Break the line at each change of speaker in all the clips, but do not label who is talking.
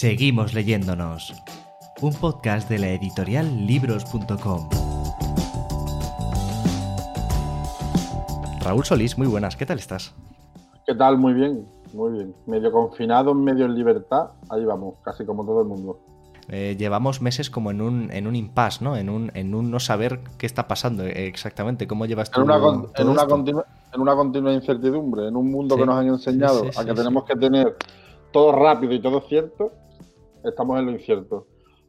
Seguimos leyéndonos. Un podcast de la editorial libros.com. Raúl Solís, muy buenas, ¿qué tal estás?
¿Qué tal? Muy bien, muy bien. Medio confinado, medio en libertad. Ahí vamos, casi como todo el mundo.
Eh, llevamos meses como en un, en un impasse, ¿no? En un, en un no saber qué está pasando exactamente. ¿Cómo llevas tú
En una, con-
todo
en, una continua, en una continua incertidumbre, en un mundo
Sí,
que nos han enseñado
sí, sí,
a que
sí,
tenemos que tener todo rápido y todo cierto, estamos en lo incierto.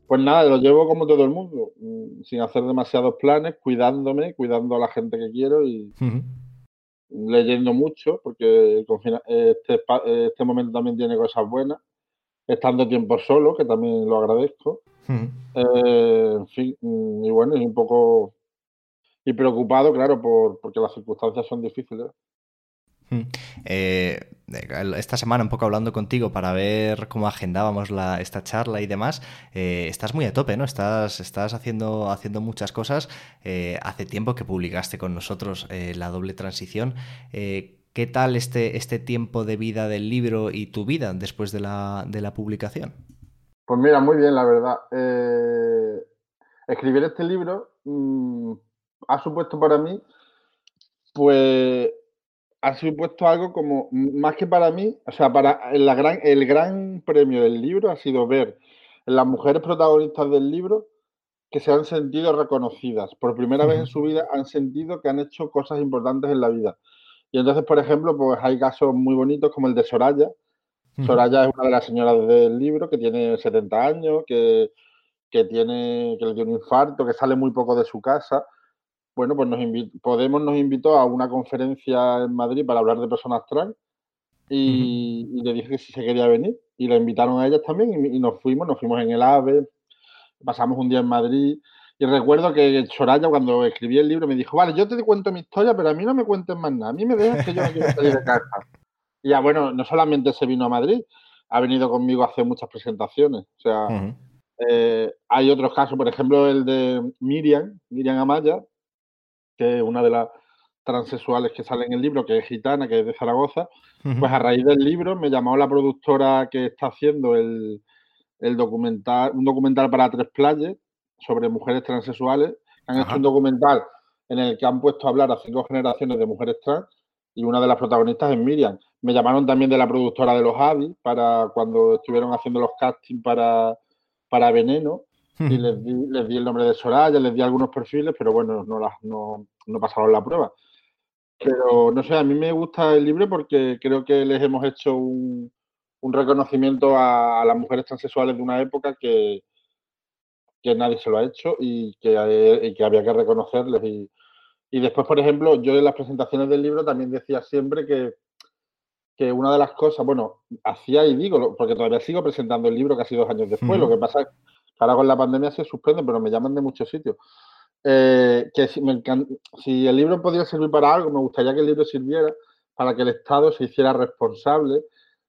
Pues nada, lo llevo como todo el mundo, mm, sin hacer demasiados planes, cuidándome, cuidando a la gente que quiero y leyendo mucho, porque este, este momento también tiene cosas buenas. Estando tiempo solo, que también lo agradezco. Eh, en fin, mm, y bueno, y un poco y preocupado, claro, por, porque las circunstancias son difíciles.
Mm. Eh, esta semana un poco hablando contigo para ver cómo agendábamos la, esta charla y demás, eh, estás muy a tope, ¿no? Estás, estás haciendo, haciendo muchas cosas. Eh, hace tiempo que publicaste con nosotros la doble transición. ¿Qué tal este, este tiempo de vida del libro y tu vida después de la, de la publicación?
Pues mira, muy bien, la verdad. Escribir este libro mm, ha supuesto para mí, pues, ha supuesto algo como, más que para mí, o sea, para la gran, el gran premio del libro ha sido ver las mujeres protagonistas del libro que se han sentido reconocidas. Por primera vez en su vida han sentido que han hecho cosas importantes en la vida. Y entonces, por ejemplo, pues hay casos muy bonitos como el de Soraya. Soraya es una de las señoras del libro que tiene 70 años, que, que tiene, que le dio un infarto, que sale muy poco de su casa. Bueno, pues nos invi- Podemos nos invitó a una conferencia en Madrid para hablar de personas trans y, y le dije que si se quería venir y la invitaron a ellas también y, y nos fuimos, nos fuimos en el AVE, pasamos un día en Madrid y recuerdo que Soraya cuando escribí el libro me dijo, vale, yo te cuento mi historia, pero a mí no me cuentes más nada, a mí me dejas que yo no quiero salir de casa. Y ya bueno, no solamente se vino a Madrid, ha venido conmigo a hacer muchas presentaciones. O sea,
Ujú.
eh, hay otros casos, por ejemplo, el de Miriam, Miriam Amaya, que es una de las transexuales que sale en el libro, que es gitana, que es de Zaragoza. Pues a raíz del libro me llamó la productora que está haciendo el, el documental, un documental para tres playas sobre mujeres transexuales. Han
Ajá.
hecho un documental en el que han puesto a hablar a cinco generaciones de mujeres trans y una de las protagonistas es Miriam. Me llamaron también de la productora de los Avi para cuando estuvieron haciendo los castings para, para Veneno y les di, les di el nombre de Soraya, les di algunos perfiles, pero bueno, no, las, no, no pasaron la prueba. Pero no sé, a mí me gusta el libro porque creo que les hemos hecho un, un reconocimiento a, a las mujeres transexuales de una época que, que nadie se lo ha hecho y que, y que había que reconocerles. Y, y después, por ejemplo, yo en las presentaciones del libro también decía siempre que, que una de las cosas, bueno, hacía y digo, porque todavía sigo presentando el libro casi dos años después, lo que pasa ahora con la pandemia se suspende, pero me llaman de muchos sitios. Eh, que si, el libro podía servir para algo, me gustaría que el libro sirviera para que el Estado se hiciera responsable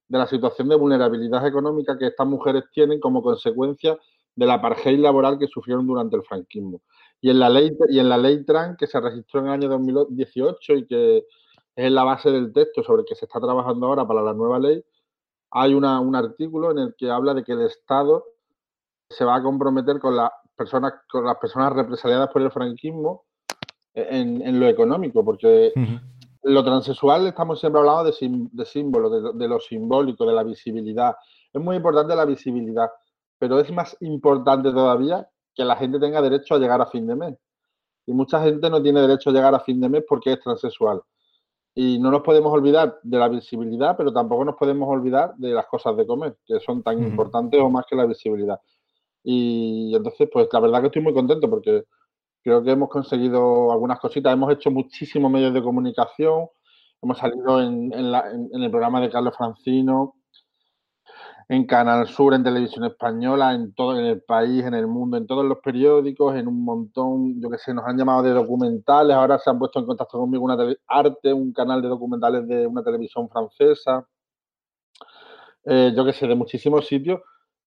de la situación de vulnerabilidad económica que estas mujeres tienen como consecuencia de la apartheid laboral que sufrieron durante el franquismo. Y en la ley, y en la ley trans que se registró en el año 2018 y que es la base del texto sobre el que se está trabajando ahora para la nueva ley, hay una- un artículo en el que habla de que el Estado se va a comprometer con las personas, con las personas represaliadas por el franquismo en, en lo económico, porque lo transexual estamos siempre hablando de, sim- de símbolos, de, lo- de lo simbólico, de la visibilidad. Es muy importante la visibilidad, pero es más importante todavía que la gente tenga derecho a llegar a fin de mes. Y mucha gente no tiene derecho a llegar a fin de mes porque es transexual. Y no nos podemos olvidar de la visibilidad, pero tampoco nos podemos olvidar de las cosas de comer, que son tan importantes o más que la visibilidad. Y entonces, pues la verdad que estoy muy contento porque Creo que hemos conseguido algunas cositas. Hemos hecho muchísimos medios de comunicación. Hemos salido en, el programa de Carlos Francino, en Canal Sur, en Televisión Española, en todo en el país, en el mundo, en todos los periódicos, en un montón, yo que sé, nos han llamado de documentales. Ahora se han puesto en contacto conmigo una Arte, un canal de documentales de una televisión francesa. Eh, yo que sé, de muchísimos sitios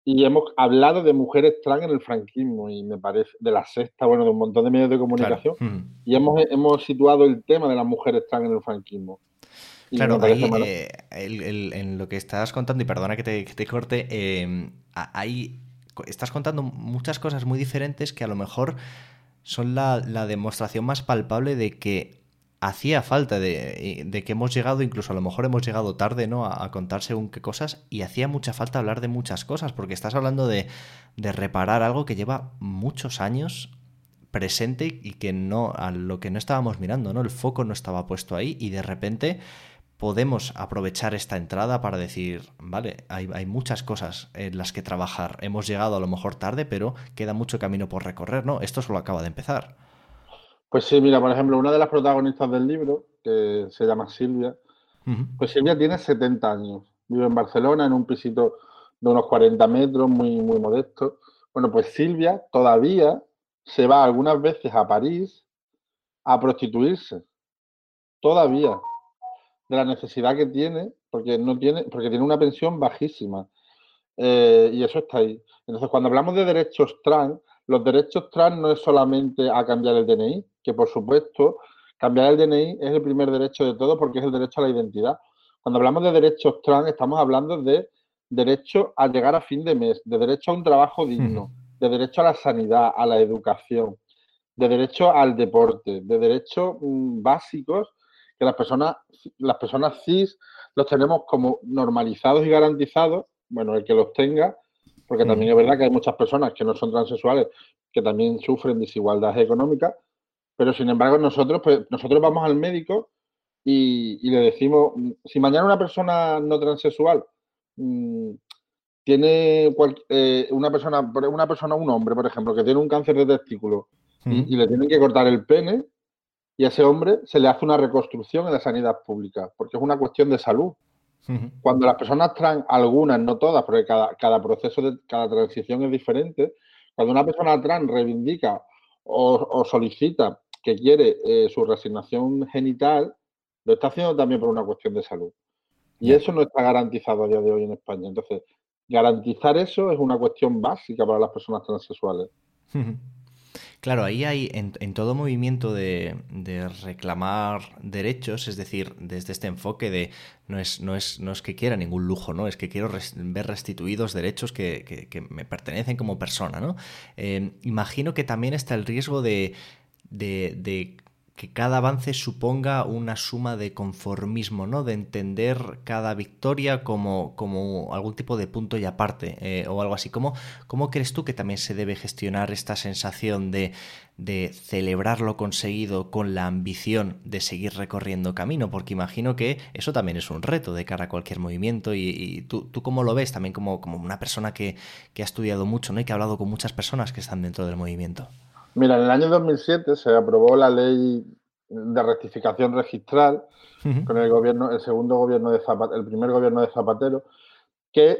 y hemos hablado de mujeres trans en el franquismo y me parece, de la sexta, bueno, de un montón de medios de comunicación, y hemos, hemos situado el tema de las mujeres trans en el franquismo.
claro, ahí, eh, en lo que estás contando, y perdona que te, corte, eh, ahí estás contando muchas cosas muy diferentes que a lo mejor son la, la demostración más palpable de que hacía falta de, que hemos llegado, incluso a lo mejor hemos llegado tarde, ¿no? A, contar según qué cosas, y hacía mucha falta hablar de muchas cosas, porque estás hablando de, de reparar algo que lleva muchos años presente y que no, a lo que no estábamos mirando, ¿no? El foco no estaba puesto ahí y de repente podemos aprovechar esta entrada para decir, vale, hay, hay, muchas cosas en las que trabajar. Hemos llegado a lo mejor tarde, pero queda mucho camino por recorrer, ¿no? Esto solo acaba de empezar.
Pues sí, mira, por ejemplo, una de las protagonistas del libro, que se llama Silvia, pues Silvia tiene 70 años, vive en Barcelona, en un pisito de unos 40 metros, muy, muy modesto. Bueno, pues Silvia todavía se va algunas veces a París a prostituirse. Todavía. De la necesidad que tiene, porque no tiene, porque tiene una pensión bajísima. Eh, y eso está ahí. Entonces, cuando hablamos de derechos trans, los derechos trans no es solamente a cambiar el DNI, que por supuesto cambiar el DNI es el primer derecho de todo porque es el derecho a la identidad. Cuando hablamos de derechos trans estamos hablando de derecho a llegar a fin de mes, de derecho a un trabajo digno, de derecho a la sanidad, a la educación, de derecho al deporte, de derechos mm, básicos que las personas, las personas cis los tenemos como normalizados y garantizados, bueno, el que los tenga, porque también es verdad que hay muchas personas que no son transexuales que también sufren desigualdad económica, pero sin embargo nosotros, pues, nosotros vamos al médico y, le decimos, si mañana una persona no transexual mm, tiene eh, una persona, una persona, un hombre, por ejemplo, que tiene un cáncer de testículo y, le tienen que cortar el pene, y a ese hombre se le hace una reconstrucción en la sanidad pública, porque es una cuestión de salud. Cuando las personas trans, algunas, no todas, porque cada, cada proceso de cada transición es diferente, cuando una persona trans reivindica o, solicita que quiere eh, su resignación genital, lo está haciendo también por una cuestión de salud. Y eso no está garantizado a día de hoy en España. Entonces, garantizar eso es una cuestión básica para las personas transexuales.
Claro, ahí hay en, todo movimiento de, reclamar derechos, es decir, desde este enfoque de no es, no es, no es que quiera ningún lujo, ¿no? Es que quiero ver restituidos derechos que, me pertenecen como persona, ¿no? Eh, imagino que también está el riesgo de, de que cada avance suponga una suma de conformismo, ¿no? De entender cada victoria como, como algún tipo de punto y aparte eh, o algo así. ¿Cómo, ¿Cómo, crees tú que también se debe gestionar esta sensación de, de, celebrar lo conseguido con la ambición de seguir recorriendo camino? Porque imagino que eso también es un reto de cara a cualquier movimiento y, tú, tú, cómo lo ves también como, como una persona que, que ha estudiado mucho ¿no? y que ha hablado con muchas personas que están dentro del movimiento.
Mira, en el año 2007 se aprobó la ley de rectificación registral con el gobierno, el segundo gobierno de Zapatero, el primer gobierno de Zapatero, que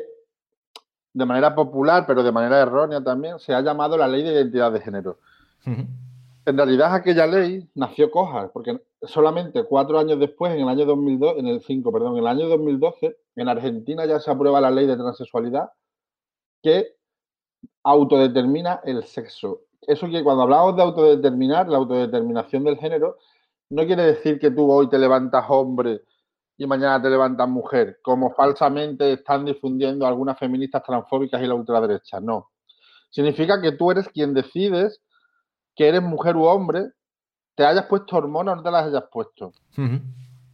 de manera popular, pero de manera errónea también, se ha llamado la ley de identidad de género. En realidad aquella ley nació coja, porque solamente cuatro años después, en el año 2002, en el 5, perdón, en el año 2012, en Argentina ya se aprueba la ley de transexualidad que autodetermina el sexo eso que cuando hablamos de autodeterminar, la autodeterminación del género, no quiere decir que tú hoy te levantas hombre y mañana te levantas mujer, como falsamente están difundiendo algunas feministas transfóbicas y la ultraderecha. No. Significa que tú eres quien decides que eres mujer u hombre, te hayas puesto hormonas o no te las hayas puesto.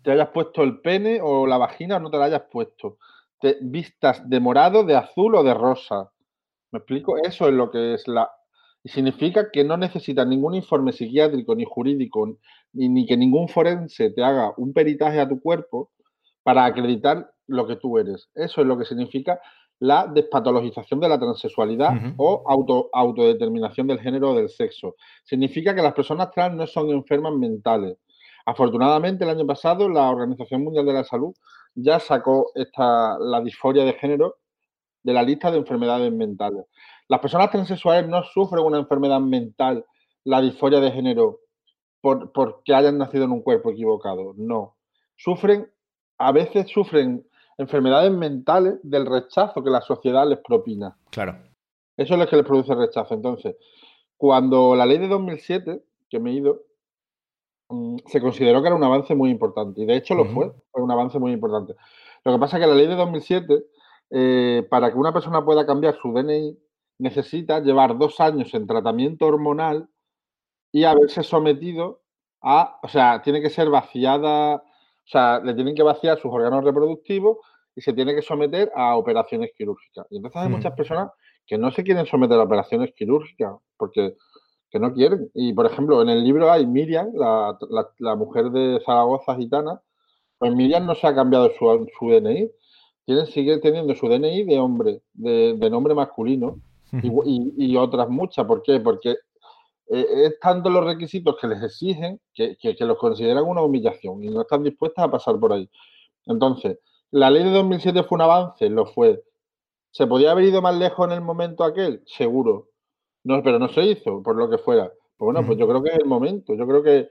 Te hayas puesto el pene o la vagina o no te la hayas puesto. Te vistas de morado, de azul o de rosa. ¿Me explico? Eso es lo que es la y significa que no necesitas ningún informe psiquiátrico ni jurídico, ni, que ningún forense te haga un peritaje a tu cuerpo para acreditar lo que tú eres. Eso es lo que significa la despatologización de la transexualidad o auto, autodeterminación del género o del sexo. Significa que las personas trans no son enfermas mentales. Afortunadamente, el año pasado la Organización Mundial de la Salud ya sacó esta, la disforia de género de la lista de enfermedades mentales. Las personas transexuales no sufren una enfermedad mental, la disforia de género, por, porque hayan nacido en un cuerpo equivocado. No. Sufren, a veces sufren enfermedades mentales del rechazo que la sociedad les propina.
Claro.
Eso es lo que les produce rechazo. Entonces, cuando la ley de 2007, que me he ido, mm, se consideró que era un avance muy importante. Y de hecho lo fue, fue un avance muy importante. Lo que pasa es que la ley de 2007, eh, para que una persona pueda cambiar su DNI, necesita llevar dos años en tratamiento hormonal y haberse sometido a, o sea, tiene que ser vaciada, o sea, le tienen que vaciar sus órganos reproductivos y se tiene que someter a operaciones quirúrgicas. Y entonces hay muchas personas que no se quieren someter a operaciones quirúrgicas porque que no quieren. Y por ejemplo, en el libro hay Miriam, la, la, mujer de Zaragoza gitana, pues Miriam no se ha cambiado su, su DNI, tiene, sigue teniendo su DNI de hombre, de, de nombre masculino, y, y, otras muchas. ¿Por qué? Porque eh, es tanto los requisitos que les exigen que, que, que, los consideran una humillación y no están dispuestas a pasar por ahí. Entonces, la ley de 2007 fue un avance, lo fue. ¿Se podía haber ido más lejos en el momento aquel? Seguro. No, pero no se hizo, por lo que fuera. Pues bueno, pues yo creo que es el momento. Yo creo que,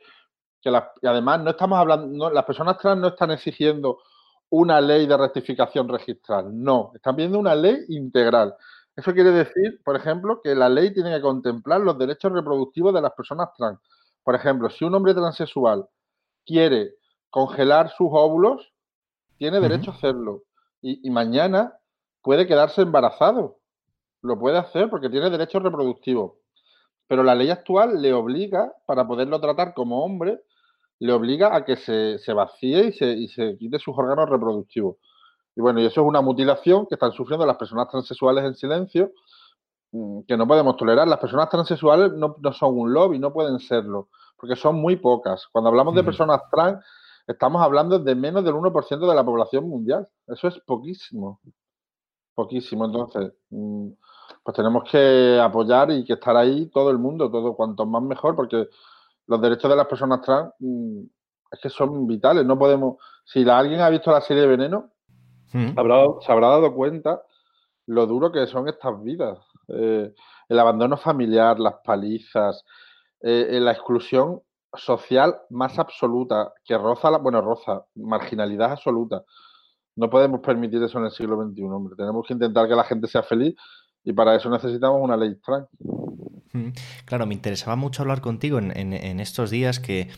que y además no estamos hablando, las personas trans no están exigiendo una ley de rectificación registral, no, están pidiendo una ley integral. Eso quiere decir, por ejemplo, que la ley tiene que contemplar los derechos reproductivos de las personas trans. Por ejemplo, si un hombre transexual quiere congelar sus óvulos, tiene derecho a hacerlo. Y, y, mañana puede quedarse embarazado. Lo puede hacer porque tiene derechos reproductivos. Pero la ley actual le obliga, para poderlo tratar como hombre, le obliga a que se, se vacíe y se, y se quite sus órganos reproductivos. Y bueno, y eso es una mutilación que están sufriendo las personas transexuales en silencio, mm, que no podemos tolerar. Las personas transexuales no, no son un lobby, no pueden serlo, porque son muy pocas. Cuando hablamos de personas trans, estamos hablando de menos del 1% de la población mundial. Eso es poquísimo. Poquísimo. Entonces, mm, pues tenemos que apoyar y que estar ahí todo el mundo, todo cuanto más mejor, porque los derechos de las personas trans mm, es que son vitales. No podemos. Si alguien ha visto la serie de Veneno, habrá, se habrá dado cuenta lo duro que son estas vidas. Eh, el abandono familiar, las palizas, eh, la exclusión social más absoluta, que roza, la, bueno, roza, marginalidad absoluta. No podemos permitir eso en el siglo XXI, hombre. Tenemos que intentar que la gente sea feliz y para eso necesitamos una ley trans.
Claro, me interesaba mucho hablar contigo en, en, en estos días que,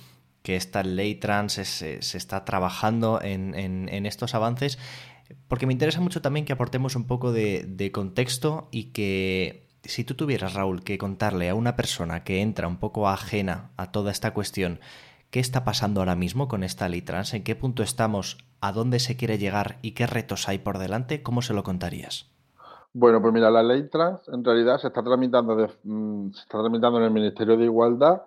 que, esta ley trans se, se está trabajando en, en, estos avances porque me interesa mucho también que aportemos un poco de, contexto y que si tú tuvieras, Raúl, que contarle a una persona que entra un poco ajena a toda esta cuestión, qué está pasando ahora mismo con esta ley trans, en qué punto estamos, a dónde se quiere llegar y qué retos hay por delante, ¿cómo se lo contarías?
Bueno, pues mira, la ley trans en realidad se está tramitando, de, mm, se está tramitando en el Ministerio de Igualdad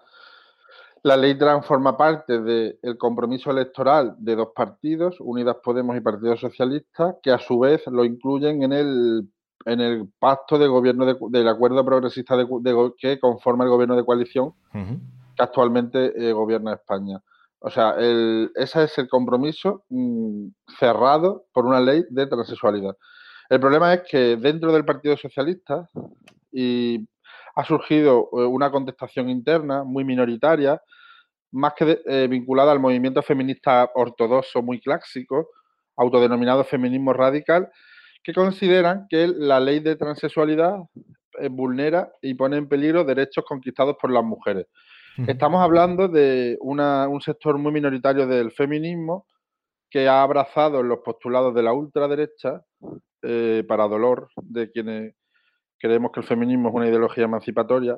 la ley trans forma parte del compromiso electoral de dos partidos, Unidas Podemos y Partido Socialista, que a su vez lo incluyen en el, en el pacto de gobierno de, del acuerdo progresista de, de, que conforma el gobierno de coalición uh -huh. que actualmente eh, gobierna España. O sea, el, ese es el compromiso mmm, cerrado por una ley de transexualidad. El problema es que dentro del Partido Socialista y ha surgido eh, una contestación interna muy minoritaria, más que eh, vinculada al movimiento feminista ortodoxo muy clásico, autodenominado feminismo radical, que consideran que la ley de transexualidad eh, vulnera y pone en peligro derechos conquistados por las mujeres. Estamos hablando de una, un sector muy minoritario del feminismo que ha abrazado los postulados de la ultraderecha eh, para dolor de quienes creemos que el feminismo es una ideología emancipatoria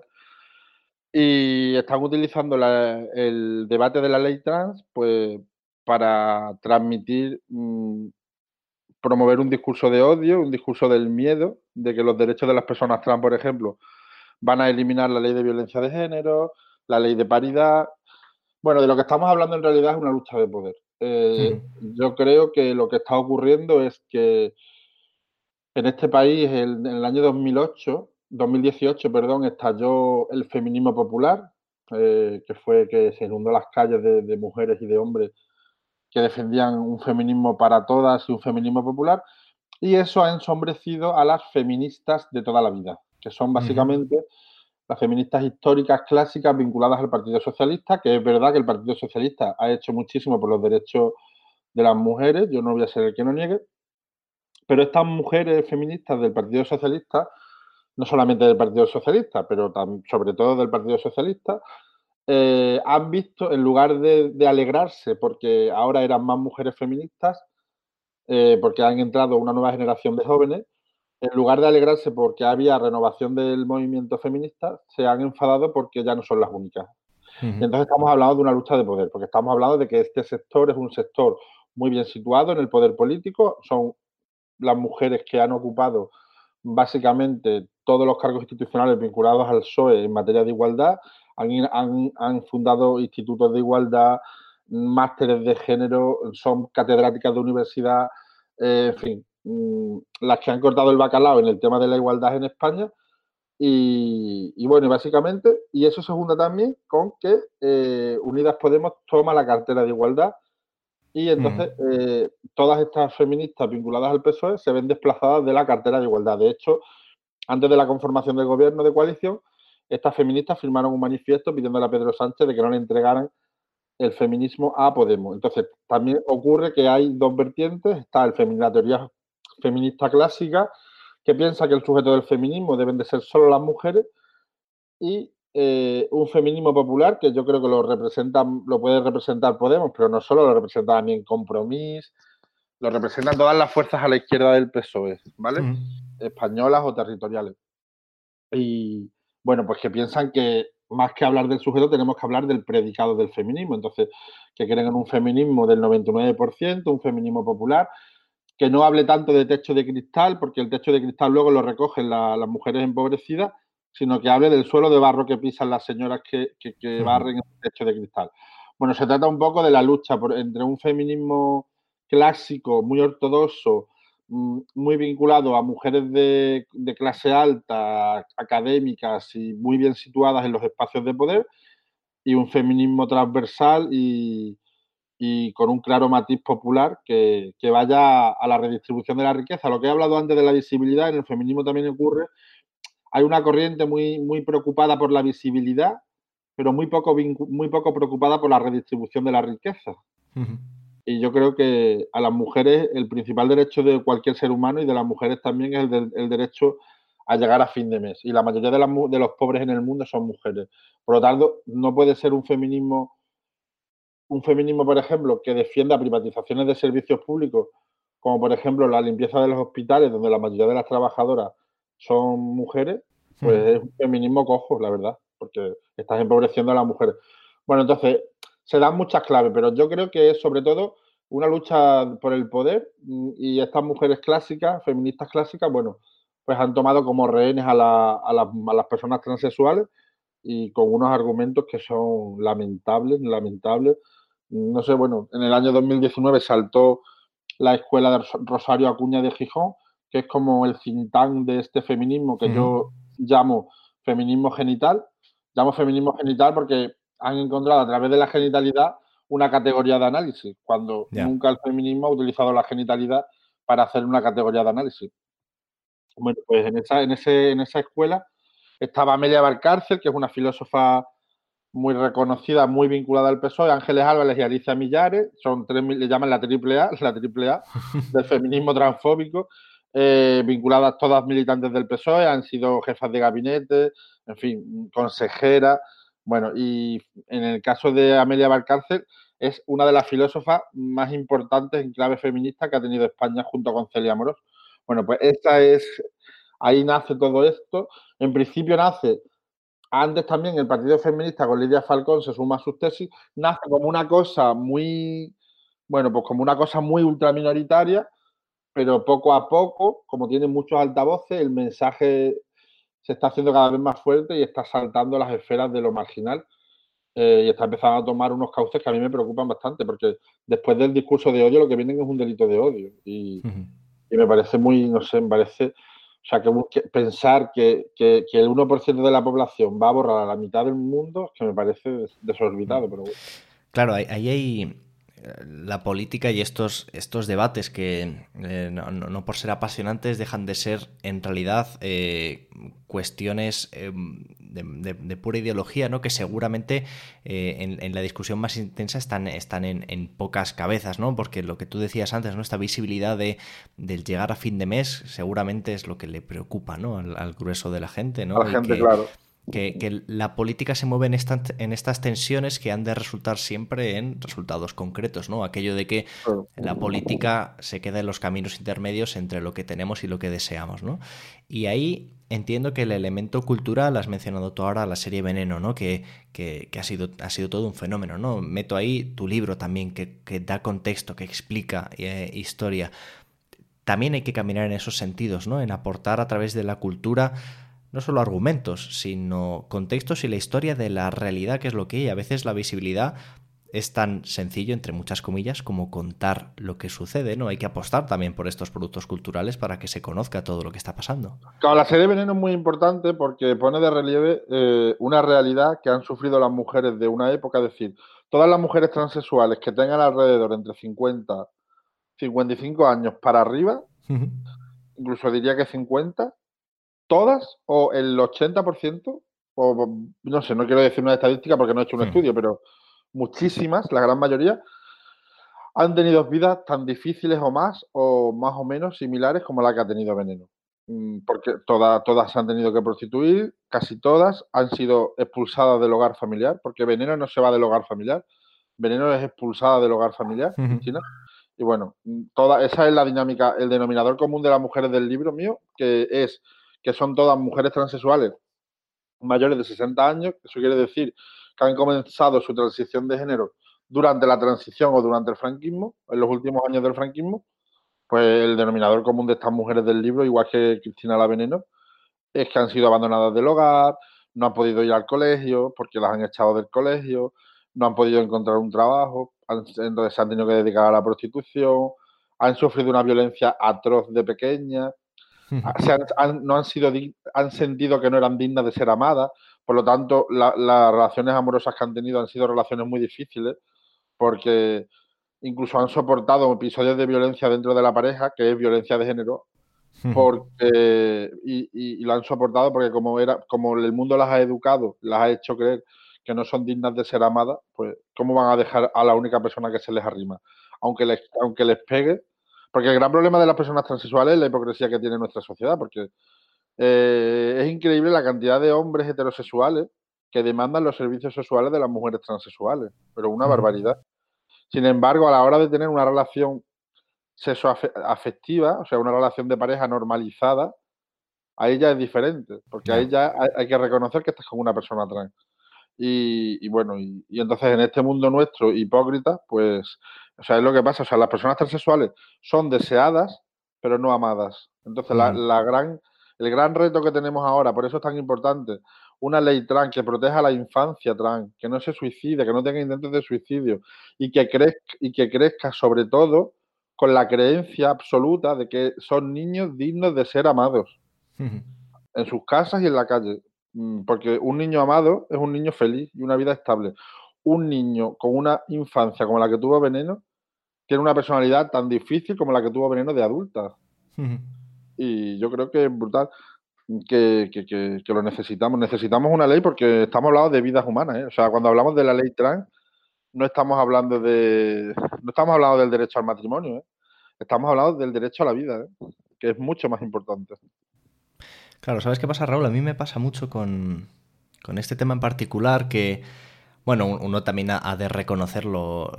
y están utilizando la, el debate de la ley trans pues para transmitir, mmm, promover un discurso de odio, un discurso del miedo, de que los derechos de las personas trans, por ejemplo, van a eliminar la ley de violencia de género, la ley de paridad. Bueno, de lo que estamos hablando en realidad es una lucha de poder. Eh, sí. Yo creo que lo que está ocurriendo es que en este país en el año 2008, 2018, perdón, estalló el feminismo popular, eh, que fue que se inundó las calles de, mujeres y de hombres que defendían un feminismo para todas y un feminismo popular, y eso ha ensombrecido a las feministas de toda la vida, que son básicamente las feministas históricas clásicas vinculadas al Partido Socialista, que es verdad que el Partido Socialista ha hecho muchísimo por los derechos de las mujeres, yo no voy a ser el que no niegue, pero estas mujeres feministas del Partido Socialista, no solamente del Partido Socialista, pero sobre todo del Partido Socialista, eh, han visto, en lugar de, alegrarse porque ahora eran más mujeres feministas, eh, porque han entrado una nueva generación de jóvenes, en lugar de alegrarse porque había renovación del movimiento feminista, se han enfadado porque ya no son las únicas. Y entonces estamos hablando de una lucha de poder, porque estamos hablando de que este sector es un sector muy bien situado en el poder político, son las mujeres que han ocupado básicamente todos los cargos institucionales vinculados al PSOE en materia de igualdad, han, fundado institutos de igualdad, másteres de género, son catedráticas de universidad, eh, en fin, Mm, las que han cortado el bacalao en el tema de la igualdad en España. Y, bueno, básicamente, y eso se junta también con que eh, Unidas Podemos toma la cartera de igualdad y entonces eh, todas estas feministas vinculadas al PSOE se ven desplazadas de la cartera de igualdad. De hecho, antes de la conformación del gobierno de coalición, estas feministas firmaron un manifiesto pidiéndole a Pedro Sánchez de que no le entregaran el feminismo a Podemos. Entonces, también ocurre que hay dos vertientes. Está el, la teoría feminista clásica que piensa que el sujeto del feminismo deben de ser solo las mujeres y eh, un feminismo popular que yo creo que lo representa, lo puede representar Podemos, pero no solo lo representa también Compromís, lo representan todas las fuerzas a la izquierda del PSOE, ¿vale? Españolas o territoriales. Y bueno, pues que piensan que más que hablar del sujeto tenemos que hablar del predicado del feminismo. Entonces, que creen en un feminismo del 99%, un feminismo popular, que no hable tanto de techo de cristal, porque el techo de cristal luego lo recogen las mujeres empobrecidas, sino que hable del suelo de barro que pisan las señoras que, barren el techo de cristal. Bueno, se trata un poco de la lucha entre un feminismo clásico, muy ortodoxo, mm, muy vinculado a mujeres de, de, clase alta, académicas y muy bien situadas en los espacios de poder, y un feminismo transversal y, y con un claro matiz popular que, vaya a la redistribución de la riqueza. Lo que he hablado antes de la visibilidad, en el feminismo también ocurre. Hay una corriente muy, muy preocupada por la visibilidad, pero muy poco, muy poco preocupada por la redistribución de la riqueza. Y yo creo que a las mujeres el principal derecho de cualquier ser humano y de las mujeres también es el, el derecho a llegar a fin de mes. Y la mayoría de, de los pobres en el mundo son mujeres. Por lo tanto, no puede ser un feminismo un feminismo, por ejemplo, que defienda privatizaciones de servicios públicos, como por ejemplo la limpieza de los hospitales, donde la mayoría de las trabajadoras son mujeres, pues es un feminismo cojo, la verdad, porque estás empobreciendo a las mujeres. Bueno, entonces, se dan muchas claves, pero yo creo que es sobre todo una lucha por el poder mm, y estas mujeres clásicas, feministas clásicas, bueno, pues han tomado como rehenes a, a las personas transexuales y con unos argumentos que son lamentables, lamentables. No sé, bueno, en el año 2019 saltó la escuela de Rosario Acuña de Gijón, que es como el cintán de este feminismo que yo llamo feminismo genital. Llamo feminismo genital porque han encontrado a través de la genitalidad una categoría de análisis, cuando nunca el feminismo ha utilizado la genitalidad para hacer una categoría de análisis. Bueno, pues en esa, en ese, en esa escuela estaba Amelia Barcárcel, que es una filósofa muy reconocida, muy vinculada al PSOE, Ángeles Álvarez y Alicia Millares, son tres, le llaman la triple A, la triple A del feminismo transfóbico, eh, vinculadas todas militantes del PSOE, han sido jefas de gabinete, en fin, consejeras. Bueno, y en el caso de Amelia Valcárcel, es una de las filósofas más importantes en clave feminista que ha tenido España junto con Celia Moros. Bueno, pues esta es, ahí nace todo esto. En principio nace antes también el Partido Feminista con Lidia Falcón se suma a sus tesis, nace como una cosa muy, bueno, pues como una cosa muy ultraminoritaria, pero poco a poco, como tiene muchos altavoces, el mensaje se está haciendo cada vez más fuerte y está saltando las esferas de lo marginal eh, y está empezando a tomar unos cauces que a mí me preocupan bastante, porque después del discurso de odio lo que vienen es un delito de odio. Y, Y me parece muy, no sé, me parece, o sea, que, pensar que, que, el 1% de la población va a borrar a la mitad del mundo, es que me parece desorbitado, pero
Claro, ahí hay la política y estos, estos debates que eh, no, por ser apasionantes dejan de ser en realidad eh, cuestiones eh, de, pura ideología, ¿no? que seguramente en, la discusión más intensa están, están en, pocas cabezas, ¿no? porque lo que tú decías antes, ¿no? esta visibilidad de, del llegar a fin de mes seguramente es lo que le preocupa ¿no? al, grueso de la gente. ¿no?
A la gente, claro
que, la política se mueve en, en, estas tensiones que han de resultar siempre en resultados concretos, ¿no? Aquello de que la política se queda en los caminos intermedios entre lo que tenemos y lo que deseamos, ¿no? Y ahí entiendo que el elemento cultural, has mencionado tú ahora la serie Veneno, ¿no? Que, que, ha, sido, ha sido todo un fenómeno, ¿no? Meto ahí tu libro también, que, da contexto, que explica eh, historia. También hay que caminar en esos sentidos, ¿no? En aportar a través de la cultura no solo argumentos, sino contextos y la historia de la realidad que es lo que hay. A veces la visibilidad es tan sencillo, entre muchas comillas, como contar lo que sucede, ¿no? Hay que apostar también por estos productos culturales para que se conozca todo lo que está pasando.
Claro, la serie Veneno es muy importante porque pone de relieve eh, una realidad que han sufrido las mujeres de una época, es decir, todas las mujeres transexuales que tengan alrededor entre 50 55 años para arriba, incluso diría que 50, todas o el 80%, o no sé, no quiero decir una estadística porque no he hecho un hmm. estudio, pero muchísimas, la gran mayoría, han tenido vidas tan difíciles o más, o más o menos similares como la que ha tenido Veneno. Mm, porque todas, todas han tenido que prostituir, casi todas han sido expulsadas del hogar familiar, porque Veneno no se va del hogar familiar, Veneno es expulsada del hogar familiar, China. Y bueno, mm, toda esa es la dinámica, el denominador común de las mujeres del libro mío, que es que son todas mujeres transexuales mayores de 60 años, eso quiere decir que han comenzado su transición de género durante la transición o durante el franquismo, en los últimos años del franquismo, pues el denominador común de estas mujeres del libro, igual que Cristina La Veneno, es que han sido abandonadas del hogar, no han podido ir al colegio porque las han echado del colegio, no han podido encontrar un trabajo, entonces se han tenido que dedicar a la prostitución, han sufrido una violencia atroz de pequeña, han, no han, sido, han sentido que no eran dignas de ser amadas, por lo tanto, las relaciones amorosas que han tenido han sido relaciones muy difíciles, porque incluso han soportado episodios de violencia dentro de la pareja, que es violencia de género, porque y, lo han soportado porque como era como el mundo las ha educado, las ha hecho creer que no son dignas de ser amadas, pues cómo van a dejar a la única persona que se les arrima, aunque les aunque les pegue, porque el gran problema de las personas transexuales es la hipocresía que tiene nuestra sociedad, porque eh, es increíble la cantidad de hombres heterosexuales que demandan los servicios sexuales de las mujeres transexuales, pero una barbaridad. Sin embargo, a la hora de tener una relación sexoafectiva, o sea, una relación de pareja normalizada, ahí ya es diferente, porque ahí ya hay, que reconocer que estás con una persona trans. Y, bueno, y, y, entonces en este mundo nuestro hipócrita, pues o sea, es lo que pasa. O sea, las personas transexuales son deseadas, pero no amadas. Entonces, la, gran, el gran reto que tenemos ahora, por eso es tan importante, una ley trans que proteja a la infancia trans, que no se suicide, que no tenga intentos de suicidio y que, crezca, y que crezca sobre todo con la creencia absoluta de que son niños dignos de ser amados en sus casas y en la calle. Mm, porque un niño amado es un niño feliz y una vida estable. Un niño con una infancia como la que tuvo Veneno tiene una personalidad tan difícil como la que tuvo Veneno de adulta. Y yo creo que es brutal que, lo necesitamos. Necesitamos una ley porque estamos hablando de vidas humanas. ¿eh? O sea, cuando hablamos de la ley trans, no estamos hablando de. No estamos hablando del derecho al matrimonio. ¿eh? Estamos hablando del derecho a la vida, ¿eh? que es mucho más importante.
Claro, ¿sabes qué pasa, Raúl? A mí me pasa mucho con, con este tema en particular que bueno, uno también ha de reconocer lo,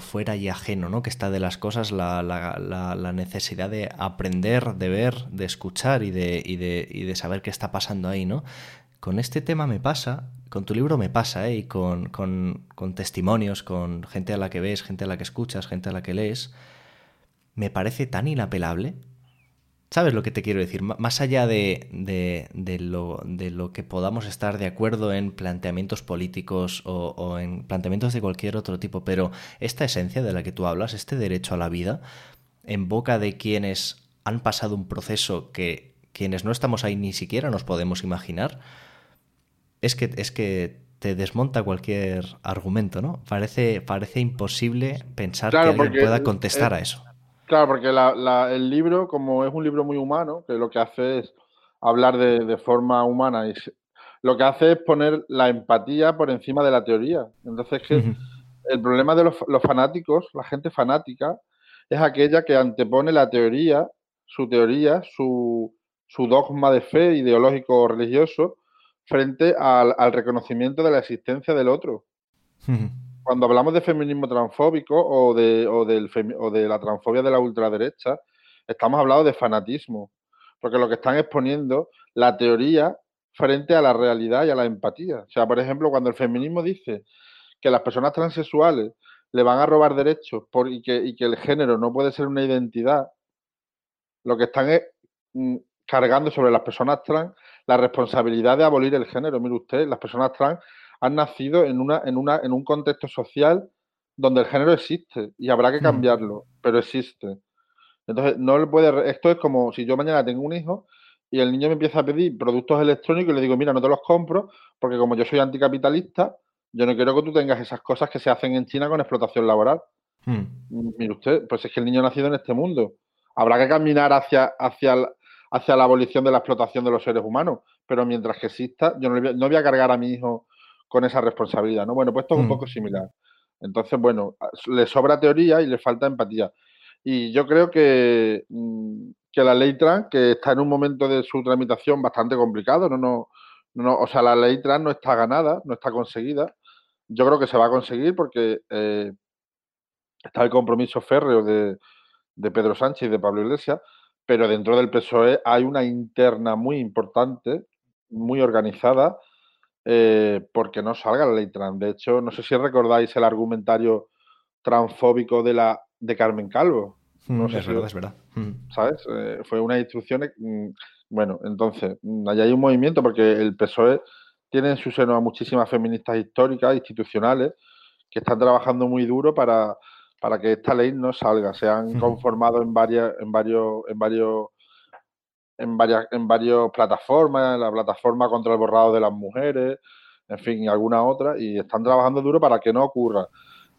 fuera y ajeno, ¿no? Que está de las cosas, la, la, necesidad de aprender, de ver, de escuchar y de, y de, y de saber qué está pasando ahí, ¿no? Con este tema me pasa, con tu libro me pasa, ¿eh? Y con, con, con testimonios, con gente a la que ves, gente a la que escuchas, gente a la que lees, me parece tan inapelable ¿Sabes lo que te quiero decir? más allá de, de, lo, de, lo, que podamos estar de acuerdo en planteamientos políticos o, en planteamientos de cualquier otro tipo, pero esta esencia de la que tú hablas, este derecho a la vida, en boca de quienes han pasado un proceso que quienes no estamos ahí ni siquiera nos podemos imaginar, es que, es que te desmonta cualquier argumento, ¿no? Parece, parece imposible pensar que alguien pueda contestar a eso.
Claro, porque el libro, como es un libro muy humano, que lo que hace es hablar de, forma humana y lo que hace es poner la empatía por encima de la teoría. Entonces, que el problema de los, fanáticos, la gente fanática, es aquella que antepone la teoría, su teoría, su, su dogma de fe ideológico o religioso, frente al, reconocimiento de la existencia del otro. Cuando hablamos de feminismo transfóbico o de, o, del o de la transfobia de la ultraderecha, estamos hablando de fanatismo, porque lo que están exponiendo la teoría frente a la realidad y a la empatía. O sea, por ejemplo, cuando el feminismo dice que las personas transexuales le van a robar derechos por, y, que, y que el género no puede ser una identidad, lo que están es mm, cargando sobre las personas trans la responsabilidad de abolir el género. Mire usted, las personas trans han nacido en, una, en, una, en un contexto social donde el género existe y habrá que mm. cambiarlo, pero existe. Entonces, no le puede. Esto es como si yo mañana tengo un hijo y el niño me empieza a pedir productos electrónicos y le digo, mira, no te los compro porque como yo soy anticapitalista, yo no quiero que tú tengas esas cosas que se hacen en China con explotación laboral. Mm. Mire usted, pues es que el niño ha nacido en este mundo. Habrá que caminar hacia, hacia, hacia la abolición de la explotación de los seres humanos, pero mientras que exista, yo no, voy, a cargar a mi hijo con esa responsabilidad, ¿no? Bueno, pues esto es un mm. poco similar. Entonces, bueno, le sobra teoría y le falta empatía. Y yo creo que, mm, que la ley trans, que está en un momento de su tramitación bastante complicado, no, no, no, o sea, la ley trans no está ganada, no está conseguida. Yo creo que se va a conseguir porque eh, está el compromiso férreo de, de Pedro Sánchez y de Pablo Iglesias, pero dentro del PSOE hay una interna muy importante, muy organizada, eh, porque no salga la ley trans. De hecho, no sé si recordáis el argumentario transfóbico de la de Carmen Calvo. No
mm, sé es verdad, es verdad.
Mm. ¿Sabes? Eh, fue una instrucción. Mm, bueno, entonces, allá hay un movimiento porque el PSOE tiene en su seno a muchísimas feministas históricas, institucionales, que están trabajando muy duro para para que esta ley no salga. Se han conformado en varias, en varios, en varios, en varias, en varias plataformas, la plataforma contra el borrado de las mujeres, en fin, y alguna otra, y están trabajando duro para que no ocurra.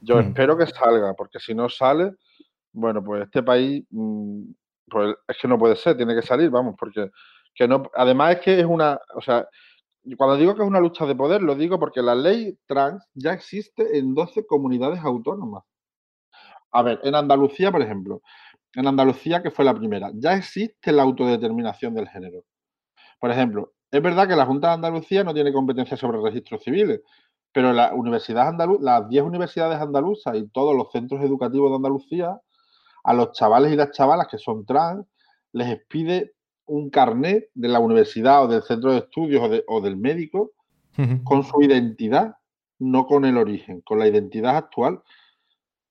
Yo espero que salga, porque si no sale, bueno, pues este país, mm, pues es que no puede ser, tiene que salir, vamos, porque que no, además es que es una, o sea, cuando digo que es una lucha de poder, lo digo porque la ley trans ya existe en 12 comunidades autónomas. A ver, en Andalucía, por ejemplo, en Andalucía, que fue la primera, ya existe la autodeterminación del género. Por ejemplo, es verdad que la Junta de Andalucía no tiene competencia sobre registros civiles, pero la universidad andaluz, las 10 universidades andaluzas y todos los centros educativos de Andalucía, a los chavales y las chavalas que son trans, les pide un carnet de la universidad o del centro de estudios o, del médico con su identidad, no con el origen, con la identidad actual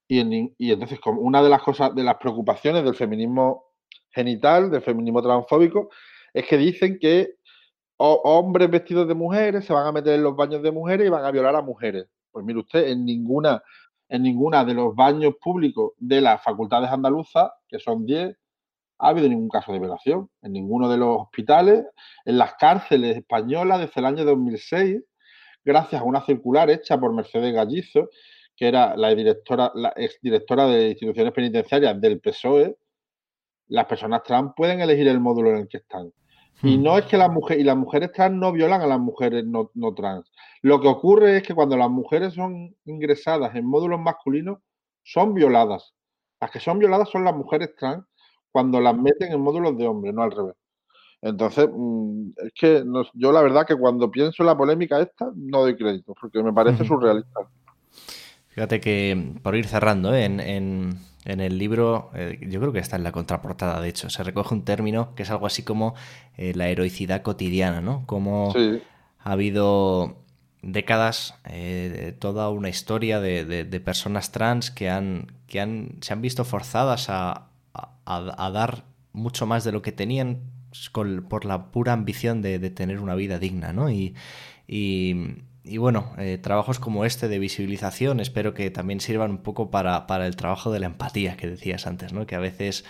y, entonces, como una de las cosas, de las preocupaciones del feminismo genital, del feminismo transfóbico, es que dicen que hombres vestidos de mujeres se van a meter en los baños de mujeres y van a violar a mujeres. Pues mire usted, en ninguna, en ninguna de los baños públicos de las facultades andaluzas, que son 10, ha habido ningún caso de violación. En ninguno de los hospitales, en las cárceles españolas desde el año 2006, gracias a una circular hecha por Mercedes Gallizo, que era la directora, la exdirectora de instituciones penitenciarias del PSOE, las personas trans pueden elegir el módulo en el que están. Y hmm. no es que las mujeres, y las mujeres trans no violan a las mujeres no, trans. Lo que ocurre es que cuando las mujeres son ingresadas en módulos masculinos, son violadas. Las que son violadas son las mujeres trans cuando las meten en módulos de hombres, no al revés. Entonces, mm, es que yo la verdad que cuando pienso en la polémica esta, no doy crédito, porque me parece surrealista.
Fíjate que, por ir cerrando, ¿eh? en, el libro, eh, yo creo que está en la contraportada, de hecho, se recoge un término que es algo así como eh, la heroicidad cotidiana, ¿no? Como ha habido décadas, toda una historia de, personas trans que, han, que han, se han visto forzadas a, dar mucho más de lo que tenían por la pura ambición de, tener una vida digna, ¿no? Y, y y bueno, eh, trabajos como este de visibilización espero que también sirvan un poco para, para el trabajo de la empatía que decías antes, ¿no? Que a veces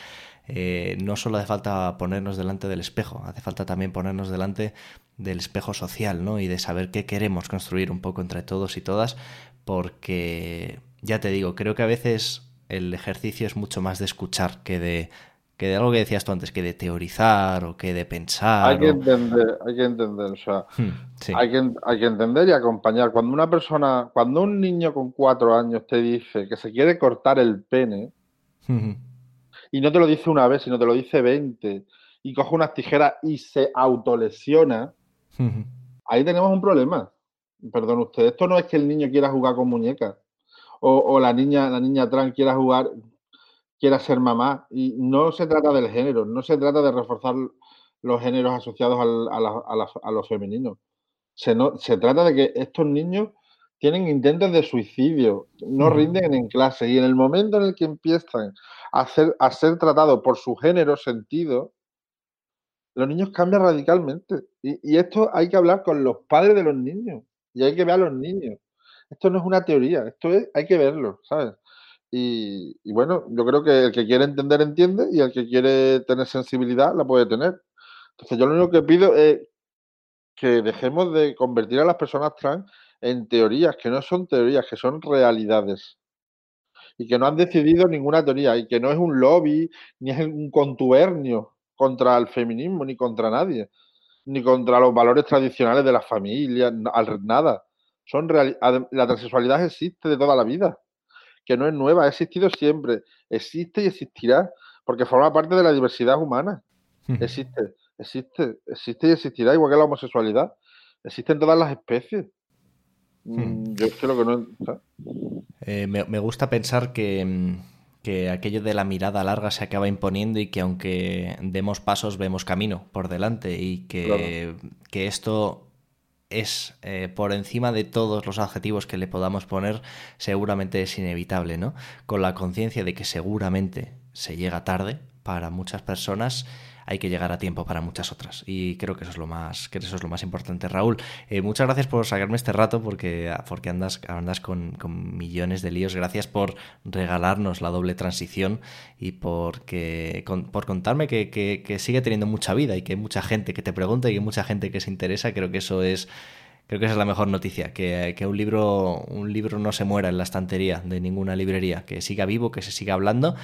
eh, no solo hace falta ponernos delante del espejo, hace falta también ponernos delante del espejo social, ¿no? Y de saber qué queremos construir un poco entre todos y todas, porque ya te digo, creo que a veces el ejercicio es mucho más de escuchar que de que de algo que decías tú antes, que de teorizar o que de pensar.
Hay que
o-
entender, hay que entender, o sea,
Hmm, sí.
hay que, hay que entender y acompañar. Cuando una persona, cuando un niño con cuatro años te dice que se quiere cortar el pene, y no te lo dice una vez, sino te lo dice 20, y coge unas tijeras y se autolesiona, ahí tenemos un problema. Perdón usted, esto no es que el niño quiera jugar con muñecas o, o la niña, la niña trans quiera jugar, quiera ser mamá. Y no se trata del género, no se trata de reforzar los géneros asociados al- a, la- a la- a lo femenino. Se, no- se trata de que estos niños tienen intentos de suicidio, no rinden en clase y en el momento en el que empiezan a ser, a ser tratados por su género sentido, los niños cambian radicalmente. Y, y esto hay que hablar con los padres de los niños y hay que ver a los niños. Esto no es una teoría, esto es, hay que verlo, ¿sabes? Y, bueno, yo creo que el que quiere entender entiende y el que quiere tener sensibilidad la puede tener. Entonces yo lo único que pido es que dejemos de convertir a las personas trans en teorías, que no son teorías, que son realidades. Y que no han decidido ninguna teoría, y que no es un lobby, ni es un contubernio contra el feminismo, ni contra nadie, ni contra los valores tradicionales de la familia, nada. Son adem- la transexualidad existe de toda la vida, que no es nueva, ha existido siempre, existe y existirá, porque forma parte de la diversidad humana. Existe, existe, existe y existirá, igual que la homosexualidad. Existen todas las especies. Mm, Yo es que no.
Eh, me, me gusta pensar que, mm, que aquello de la mirada larga se acaba imponiendo y que aunque demos pasos vemos camino por delante y que, que esto es eh, por encima de todos los adjetivos que le podamos poner, seguramente es inevitable, ¿no? Con la conciencia de que seguramente se llega tarde para muchas personas, hay que llegar a tiempo para muchas otras. Y creo que eso es lo más, que eso es lo más importante. Raúl, eh, muchas gracias por sacarme este rato porque, porque andas, andas con, millones de líos. Gracias por regalarnos la doble transición y porque, con- por contarme que sigue teniendo mucha vida y que hay mucha gente que te pregunta y que hay mucha gente que se interesa. Creo que eso es Creo que esa es la mejor noticia, que, que un libro, un libro no se muera en la estantería de ninguna librería, que siga vivo, que se siga hablando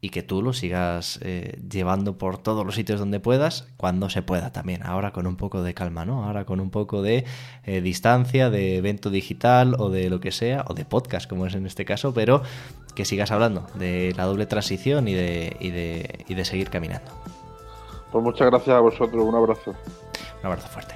y que tú lo sigas eh, llevando por todos los sitios donde puedas, cuando se pueda también. Ahora con un poco de calma, ¿no? Ahora con un poco de eh, distancia, de evento digital o de lo que sea, o de podcast, como es en este caso, pero que sigas hablando de la doble transición y de, y de, y de seguir caminando.
Pues muchas gracias a vosotros, un abrazo.
Un abrazo fuerte.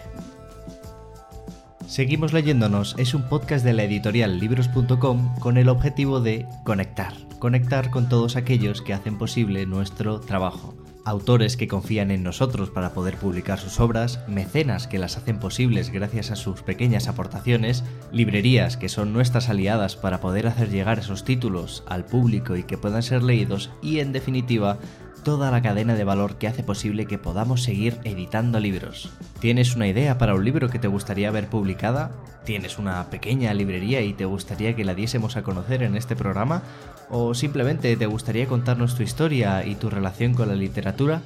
Seguimos leyéndonos es un podcast de la editorial libros.com con el objetivo de conectar, conectar con todos aquellos que hacen posible nuestro trabajo. Autores que confían en nosotros para poder publicar sus obras, mecenas que las hacen posibles gracias a sus pequeñas aportaciones, librerías que son nuestras aliadas para poder hacer llegar esos títulos al público y que puedan ser leídos y en definitiva toda la cadena de valor que hace posible que podamos seguir editando libros. ¿Tienes una idea para un libro que te gustaría ver publicada? ¿Tienes una pequeña librería y te gustaría que la diésemos a conocer en este programa? ¿O simplemente te gustaría contarnos tu historia y tu relación con la literatura?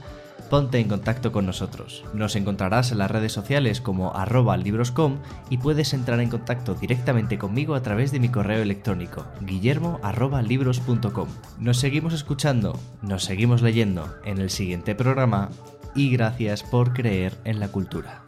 Ponte en contacto con nosotros. Nos encontrarás en las redes sociales como arroba libroscom y puedes entrar en contacto directamente conmigo a través de mi correo electrónico guillermo arroba libros.com. Nos seguimos escuchando, nos seguimos leyendo en el siguiente programa y gracias por creer en la cultura.